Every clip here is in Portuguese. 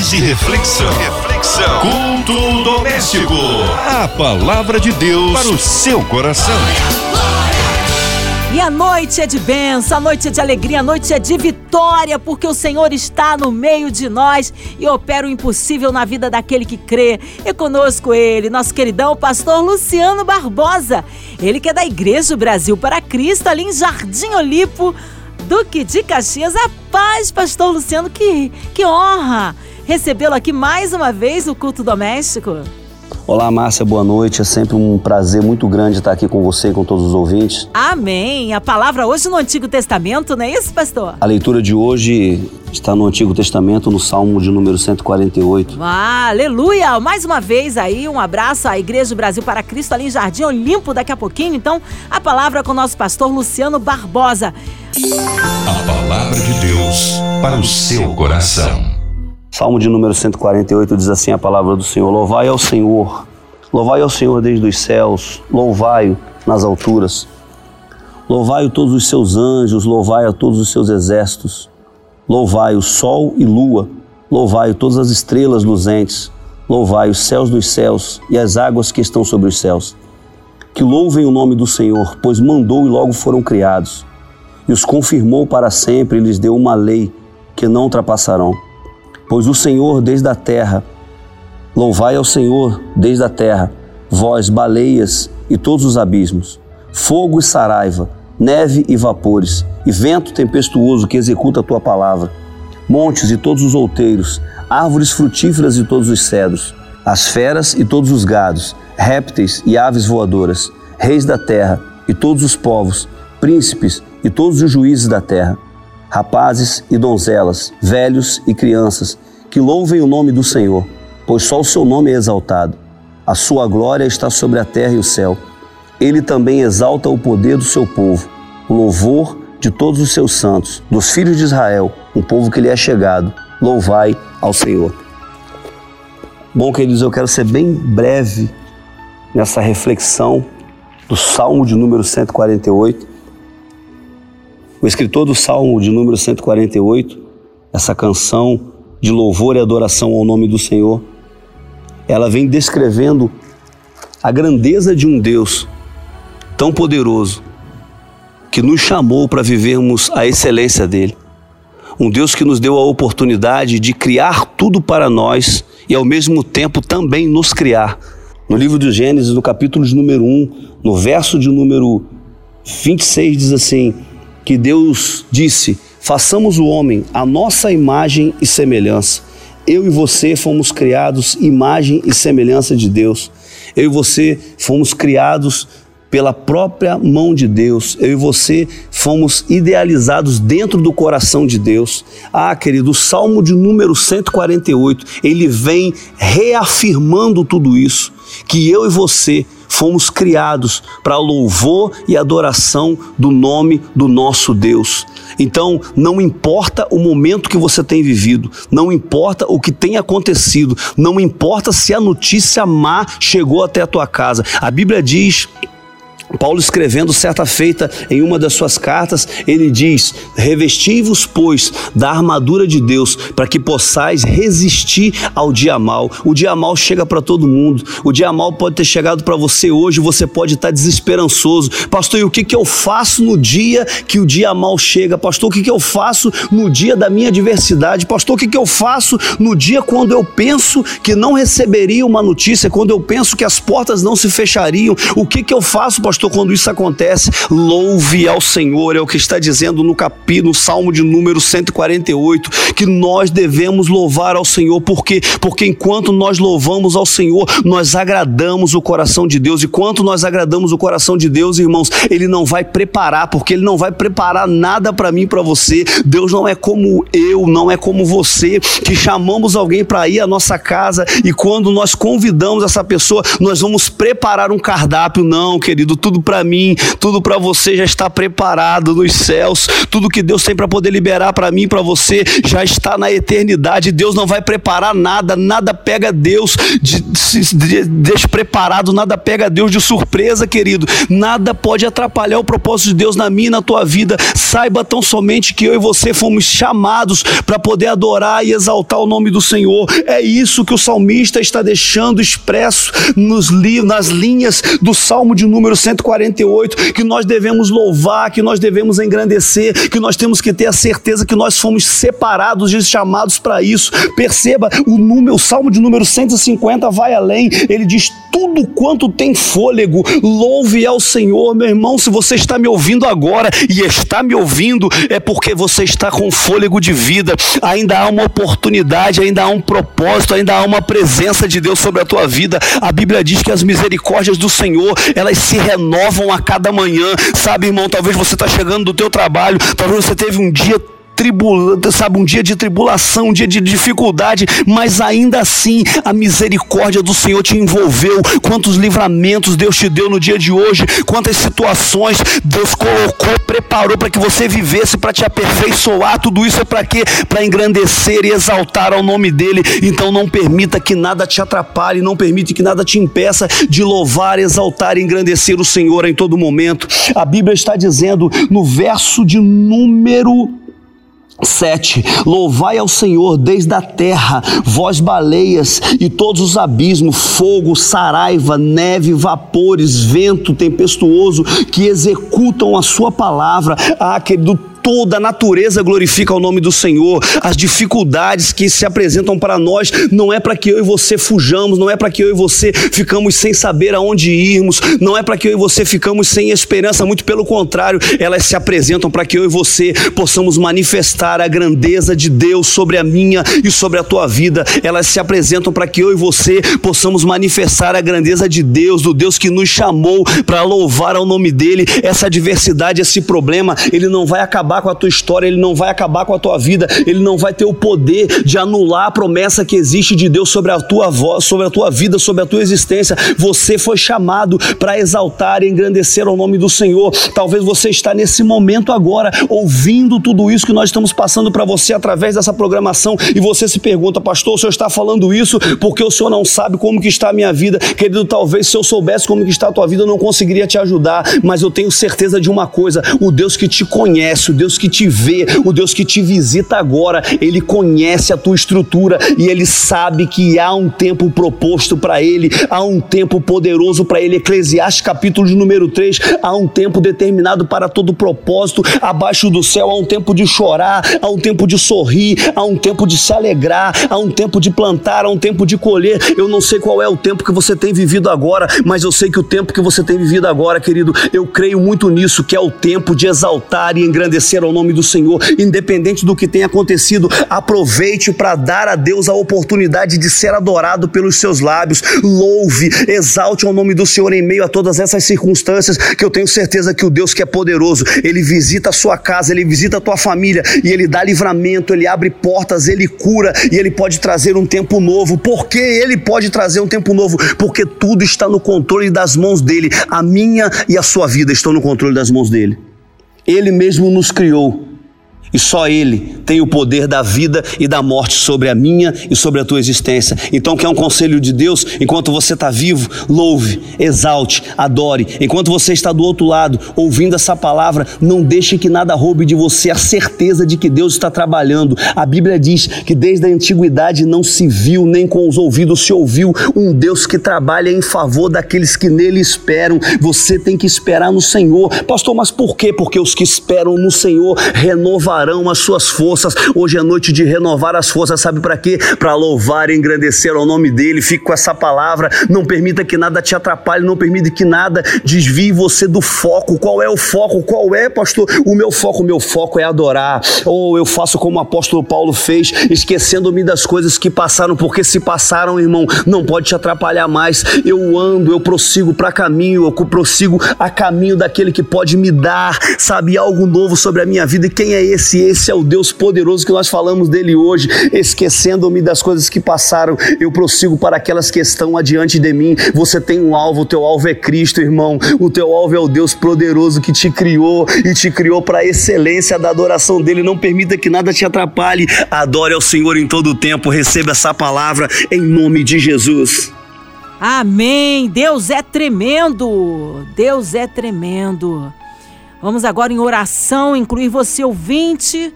Orações e reflexão. Reflexão. Culto doméstico. A palavra de Deus para o seu coração. E a noite é de bênção, a noite é de alegria, a noite é de vitória, porque o Senhor está no meio de nós e opera o impossível na vida daquele que crê. E conosco ele, nosso queridão pastor Luciano Barbosa. Ele que é da Igreja Brasil para Cristo, ali em Jardim Olipo, Duque de Caxias. A paz, pastor Luciano, que, que honra recebê-lo aqui mais uma vez no culto doméstico. Olá, Márcia, boa noite. É sempre um prazer muito grande estar aqui com você e com todos os ouvintes. Amém. A palavra hoje no Antigo Testamento, não é isso, pastor? A leitura de hoje está no Antigo Testamento, no Salmo de número 148. Ah, aleluia! Mais uma vez aí, um abraço à Igreja do Brasil para Cristo ali em Jardim Olimpo daqui a pouquinho. Então, a palavra com o nosso pastor Luciano Barbosa. A palavra de Deus para o seu coração. Salmo de número 148 diz assim a palavra do Senhor: Louvai ao Senhor, louvai ao Senhor desde os céus, louvai-o nas alturas. Louvai-o todos os seus anjos, louvai a todos os seus exércitos. Louvai o sol e lua, louvai todas as estrelas luzentes, louvai os céus dos céus e as águas que estão sobre os céus. Que louvem o nome do Senhor, pois mandou e logo foram criados. E os confirmou para sempre e lhes deu uma lei que não ultrapassarão Pois o Senhor desde a terra, louvai ao Senhor desde a terra, vós, baleias e todos os abismos, fogo e saraiva, neve e vapores, e vento tempestuoso que executa a tua palavra, montes e todos os outeiros, árvores frutíferas e todos os cedros, as feras e todos os gados, répteis e aves voadoras, reis da terra e todos os povos, príncipes e todos os juízes da terra rapazes e donzelas, velhos e crianças, que louvem o nome do Senhor, pois só o seu nome é exaltado. A sua glória está sobre a terra e o céu. Ele também exalta o poder do seu povo, o louvor de todos os seus santos, dos filhos de Israel, um povo que lhe é chegado. Louvai ao Senhor. Bom, queridos, eu quero ser bem breve nessa reflexão do Salmo de número 148 o escritor do Salmo de número 148, essa canção de louvor e adoração ao nome do Senhor, ela vem descrevendo a grandeza de um Deus tão poderoso que nos chamou para vivermos a excelência dele. Um Deus que nos deu a oportunidade de criar tudo para nós e ao mesmo tempo também nos criar. No livro de Gênesis, no capítulo de número 1, no verso de número 26, diz assim: que Deus disse: façamos o homem a nossa imagem e semelhança. Eu e você fomos criados imagem e semelhança de Deus. Eu e você fomos criados pela própria mão de Deus. Eu e você fomos idealizados dentro do coração de Deus. Ah, querido, o Salmo de número 148, ele vem reafirmando tudo isso, que eu e você fomos criados para louvor e adoração do nome do nosso Deus. Então, não importa o momento que você tem vivido, não importa o que tem acontecido, não importa se a notícia má chegou até a tua casa. A Bíblia diz Paulo escrevendo certa feita em uma das suas cartas, ele diz: Revesti-vos, pois, da armadura de Deus, para que possais resistir ao dia mal. O dia mal chega para todo mundo. O dia mal pode ter chegado para você hoje, você pode estar desesperançoso. Pastor, e o que, que eu faço no dia que o dia mal chega? Pastor, o que, que eu faço no dia da minha adversidade? Pastor, o que, que eu faço no dia quando eu penso que não receberia uma notícia, quando eu penso que as portas não se fechariam? O que, que eu faço, pastor? Pastor, quando isso acontece, louve ao Senhor, é o que está dizendo no capítulo, no Salmo de número 148, que nós devemos louvar ao Senhor, porque porque enquanto nós louvamos ao Senhor, nós agradamos o coração de Deus, e quanto nós agradamos o coração de Deus, irmãos, ele não vai preparar, porque ele não vai preparar nada para mim, para você. Deus não é como eu, não é como você, que chamamos alguém para ir à nossa casa e quando nós convidamos essa pessoa, nós vamos preparar um cardápio, não, querido, tu tudo para mim, tudo para você já está preparado nos céus. Tudo que Deus tem para poder liberar para mim, para você, já está na eternidade. Deus não vai preparar nada, nada pega Deus de, de, de, despreparado, nada pega Deus de surpresa, querido. Nada pode atrapalhar o propósito de Deus na minha e na tua vida. Saiba tão somente que eu e você fomos chamados para poder adorar e exaltar o nome do Senhor. É isso que o salmista está deixando expresso nos nas linhas do Salmo de número 148, que nós devemos louvar, que nós devemos engrandecer, que nós temos que ter a certeza que nós fomos separados e chamados para isso. Perceba, o número, o Salmo de número 150 vai além. Ele diz: "Tudo quanto tem fôlego, louve ao Senhor". Meu irmão, se você está me ouvindo agora e está me ouvindo, é porque você está com fôlego de vida. Ainda há uma oportunidade, ainda há um propósito, ainda há uma presença de Deus sobre a tua vida. A Bíblia diz que as misericórdias do Senhor, elas se renovam a cada manhã. Sabe, irmão, talvez você está chegando do teu trabalho, talvez você teve um dia tribulando, sabe, um dia de tribulação, um dia de dificuldade, mas ainda assim a misericórdia do Senhor te envolveu. Quantos livramentos Deus te deu no dia de hoje, quantas situações Deus colocou, preparou para que você vivesse, para te aperfeiçoar. Tudo isso é para quê? Para engrandecer e exaltar ao nome dele. Então não permita que nada te atrapalhe, não permite que nada te impeça de louvar, exaltar e engrandecer o Senhor em todo momento. A Bíblia está dizendo no verso de número 7. Louvai ao Senhor desde a terra, vós baleias e todos os abismos, fogo, saraiva, neve, vapores, vento tempestuoso que executam a sua palavra. Ah, querido, toda a natureza glorifica o nome do Senhor. As dificuldades que se apresentam para nós não é para que eu e você fujamos, não é para que eu e você ficamos sem saber aonde irmos, não é para que eu e você ficamos sem esperança, muito pelo contrário, elas se apresentam para que eu e você possamos manifestar a grandeza de Deus sobre a minha e sobre a tua vida. Elas se apresentam para que eu e você possamos manifestar a grandeza de Deus, do Deus que nos chamou para louvar ao nome dele. Essa adversidade, esse problema, ele não vai acabar acabar com a tua história, ele não vai acabar com a tua vida, ele não vai ter o poder de anular a promessa que existe de Deus sobre a tua voz, sobre a tua vida, sobre a tua existência. Você foi chamado para exaltar e engrandecer o nome do Senhor. Talvez você está nesse momento agora ouvindo tudo isso que nós estamos passando para você através dessa programação e você se pergunta, pastor, o senhor está falando isso porque o senhor não sabe como que está a minha vida. Querido, talvez se eu soubesse como que está a tua vida, eu não conseguiria te ajudar, mas eu tenho certeza de uma coisa, o Deus que te conhece, o Deus que te vê, o Deus que te visita agora, ele conhece a tua estrutura e ele sabe que há um tempo proposto para ele, há um tempo poderoso para ele. Eclesiastes capítulo de número 3, há um tempo determinado para todo propósito, abaixo do céu há um tempo de chorar, há um tempo de sorrir, há um tempo de se alegrar, há um tempo de plantar, há um tempo de colher. Eu não sei qual é o tempo que você tem vivido agora, mas eu sei que o tempo que você tem vivido agora, querido, eu creio muito nisso, que é o tempo de exaltar e engrandecer engrandecer ao nome do Senhor, independente do que tenha acontecido. Aproveite para dar a Deus a oportunidade de ser adorado pelos seus lábios. Louve, exalte ao nome do Senhor em meio a todas essas circunstâncias, que eu tenho certeza que o Deus que é poderoso, ele visita a sua casa, ele visita a tua família e ele dá livramento, ele abre portas, ele cura e ele pode trazer um tempo novo. Por que ele pode trazer um tempo novo? Porque tudo está no controle das mãos dele. A minha e a sua vida estão no controle das mãos dele. Ele mesmo nos criou e só Ele tem o poder da vida e da morte sobre a minha e sobre a tua existência. Então, quer um conselho de Deus? Enquanto você está vivo, louve, exalte, adore. Enquanto você está do outro lado, ouvindo essa palavra, não deixe que nada roube de você a certeza de que Deus está trabalhando. A Bíblia diz que desde a antiguidade não se viu, nem com os ouvidos se ouviu, um Deus que trabalha em favor daqueles que nele esperam. Você tem que esperar no Senhor. Pastor, mas por quê? Porque os que esperam no Senhor renovarão renovarão as suas forças. Hoje é noite de renovar as forças, sabe para quê? Para louvar e engrandecer ao nome dele. Fique com essa palavra. Não permita que nada te atrapalhe, não permita que nada desvie você do foco. Qual é o foco? Qual é, pastor? O meu foco, o meu foco é adorar. Ou eu faço como o apóstolo Paulo fez, esquecendo-me das coisas que passaram, porque se passaram, irmão, não pode te atrapalhar mais. Eu ando, eu prossigo para caminho, eu prossigo a caminho daquele que pode me dar, sabe, algo novo sobre a minha vida. E quem é esse? Se esse é o Deus poderoso que nós falamos dele hoje, esquecendo-me das coisas que passaram, eu prossigo para aquelas que estão adiante de mim. Você tem um alvo, o teu alvo é Cristo, irmão. O teu alvo é o Deus poderoso que te criou e te criou para a excelência da adoração dele. Não permita que nada te atrapalhe. Adore ao Senhor em todo o tempo. Receba essa palavra em nome de Jesus. Amém. Deus é tremendo. Deus é tremendo. Vamos agora em oração, incluir você ouvinte,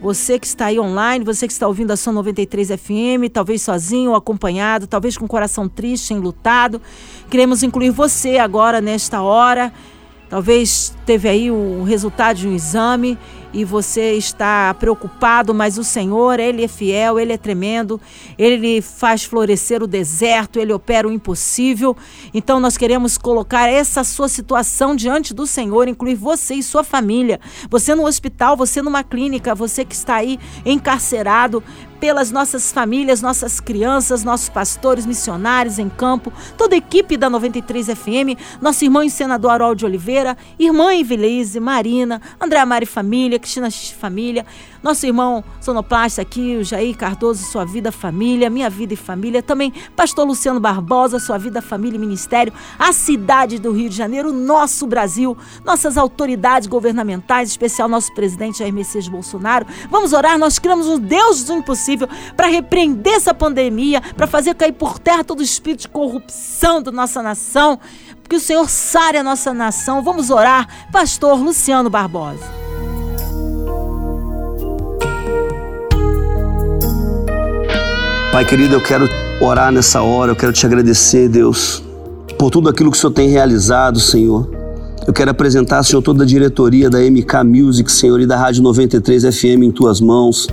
você que está aí online, você que está ouvindo a São 93 FM, talvez sozinho ou acompanhado, talvez com o coração triste, enlutado. Queremos incluir você agora nesta hora. Talvez teve aí o resultado de um exame e você está preocupado, mas o Senhor, Ele é fiel, Ele é tremendo, Ele faz florescer o deserto, Ele opera o impossível. Então nós queremos colocar essa sua situação diante do Senhor, incluir você e sua família. Você no hospital, você numa clínica, você que está aí encarcerado, pelas nossas famílias, nossas crianças, nossos pastores, missionários em campo, toda a equipe da 93 FM, nosso irmão e senador Harold Oliveira, irmã Ivelise, Marina, André Mari Família, Cristina Família, nosso irmão sonoplasta aqui, o Jair Cardoso, sua vida, família, minha vida e família, também pastor Luciano Barbosa, sua vida, família e ministério, a cidade do Rio de Janeiro, nosso Brasil, nossas autoridades governamentais, em especial nosso presidente Jair Messias Bolsonaro. Vamos orar, nós criamos o Deus do impossível para repreender essa pandemia, para fazer cair por terra todo o espírito de corrupção da nossa nação, que o Senhor sare a nossa nação. Vamos orar, pastor Luciano Barbosa. Pai querido, eu quero orar nessa hora, eu quero te agradecer, Deus, por tudo aquilo que o Senhor tem realizado, Senhor. Eu quero apresentar, Senhor, toda a diretoria da MK Music, Senhor, e da Rádio 93 FM em tuas mãos.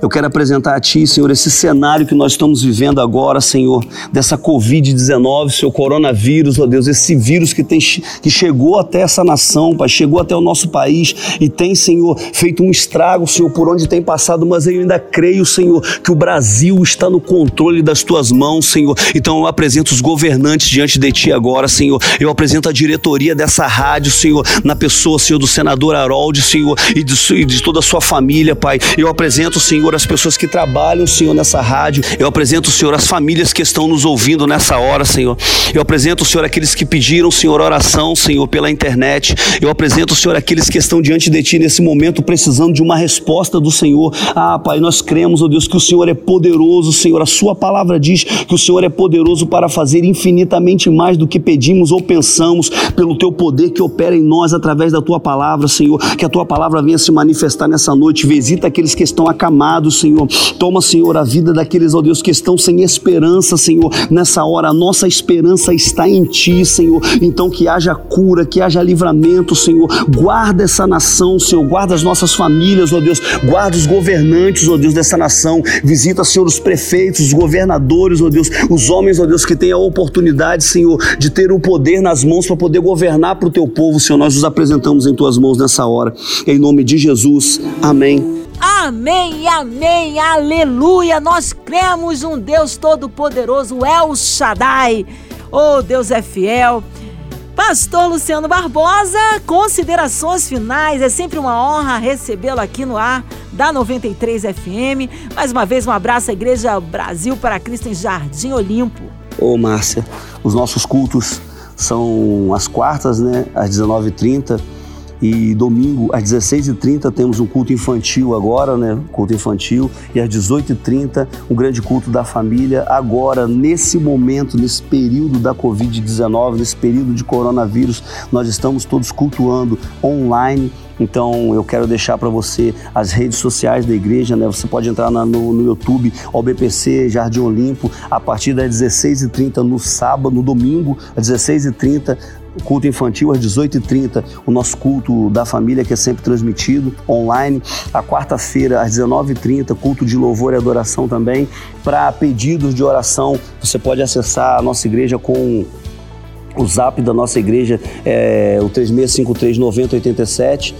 Eu quero apresentar a Ti, Senhor, esse cenário que nós estamos vivendo agora, Senhor, dessa Covid-19, seu coronavírus, ó Deus, esse vírus que, tem, que chegou até essa nação, Pai, chegou até o nosso país e tem, Senhor, feito um estrago, Senhor, por onde tem passado, mas eu ainda creio, Senhor, que o Brasil está no controle das Tuas mãos, Senhor. Então eu apresento os governantes diante de Ti agora, Senhor. Eu apresento a diretoria dessa rádio, Senhor, na pessoa, Senhor, do senador Harold, Senhor, e de, e de toda a sua família, Pai. Eu apresento, Senhor, Senhor, as pessoas que trabalham, Senhor, nessa rádio. Eu apresento, Senhor, as famílias que estão nos ouvindo nessa hora, Senhor. Eu apresento, Senhor, aqueles que pediram, Senhor, oração, Senhor, pela internet. Eu apresento, Senhor, aqueles que estão diante de Ti nesse momento precisando de uma resposta do Senhor. Ah, Pai, nós cremos, oh Deus, que o Senhor é poderoso, Senhor. A Sua palavra diz que o Senhor é poderoso para fazer infinitamente mais do que pedimos ou pensamos, pelo Teu poder que opera em nós através da Tua palavra, Senhor. Que a Tua palavra venha se manifestar nessa noite. Visita aqueles que estão acamados Senhor. Toma, Senhor, a vida daqueles, ó Deus, que estão sem esperança, Senhor. Nessa hora, a nossa esperança está em Ti, Senhor. Então, que haja cura, que haja livramento, Senhor. Guarda essa nação, Senhor. Guarda as nossas famílias, ó Deus. Guarda os governantes, ó Deus, dessa nação. Visita, Senhor, os prefeitos, os governadores, ó Deus. Os homens, ó Deus, que têm a oportunidade, Senhor, de ter o poder nas mãos para poder governar para o Teu povo, Senhor. Nós os apresentamos em Tuas mãos nessa hora. Em nome de Jesus. Amém. Amém, amém, aleluia. Nós cremos um Deus todo-poderoso, El Shaddai. Oh, Deus é fiel. Pastor Luciano Barbosa, considerações finais. É sempre uma honra recebê-lo aqui no ar da 93 FM. Mais uma vez, um abraço à Igreja Brasil para Cristo em Jardim Olimpo. Ô, Márcia, os nossos cultos são às quartas, né, às 19h30 e domingo, às 16h30, temos um culto infantil agora, né? Culto infantil. E às 18h30, um grande culto da família. Agora, nesse momento, nesse período da Covid-19, nesse período de coronavírus, nós estamos todos cultuando online. Então eu quero deixar para você as redes sociais da igreja, né? Você pode entrar na, no, no, YouTube, OBPC Jardim Olimpo, a partir das 16h30 no sábado, no domingo, às 16h30 culto infantil às 18h30, o nosso culto da família que é sempre transmitido online. A quarta-feira às 19h30, culto de louvor e adoração também. Para pedidos de oração, você pode acessar a nossa igreja com o zap da nossa igreja, é o 3653 9087.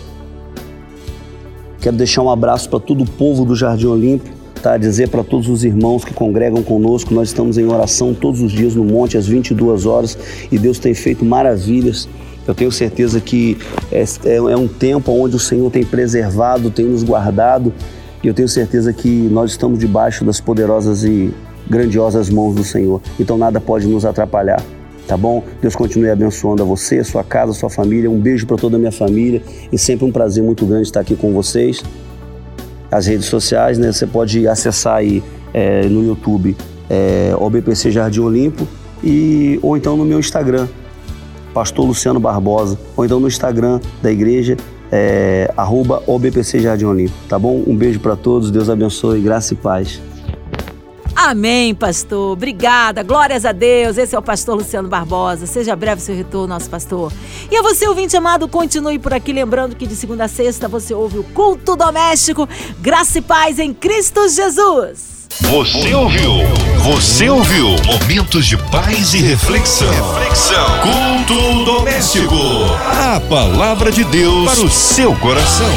Quero deixar um abraço para todo o povo do Jardim Olímpico tá? Dizer para todos os irmãos que congregam conosco, nós estamos em oração todos os dias no monte às 22 horas e Deus tem feito maravilhas. Eu tenho certeza que é, é, é um tempo onde o Senhor tem preservado, tem nos guardado e eu tenho certeza que nós estamos debaixo das poderosas e grandiosas mãos do Senhor. Então nada pode nos atrapalhar tá bom? Deus continue abençoando a você, a sua casa, a sua família. Um beijo para toda a minha família e sempre um prazer muito grande estar aqui com vocês. As redes sociais, né? Você pode acessar aí é, no YouTube é, OBPC Jardim Olimpo e ou então no meu Instagram, Pastor Luciano Barbosa, ou então no Instagram da igreja, é, arroba OBPC Jardim Olimpo, tá bom? Um beijo para todos, Deus abençoe, graça e paz. Amém, pastor. Obrigada. Glórias a Deus. Esse é o pastor Luciano Barbosa. Seja breve seu retorno, nosso pastor. E a você, ouvinte amado, continue por aqui. Lembrando que de segunda a sexta você ouve o culto doméstico. Graça e paz em Cristo Jesus. Você ouviu? Você ouviu? Momentos de paz e reflexão. Reflexão. Culto doméstico. A palavra de Deus para o seu coração.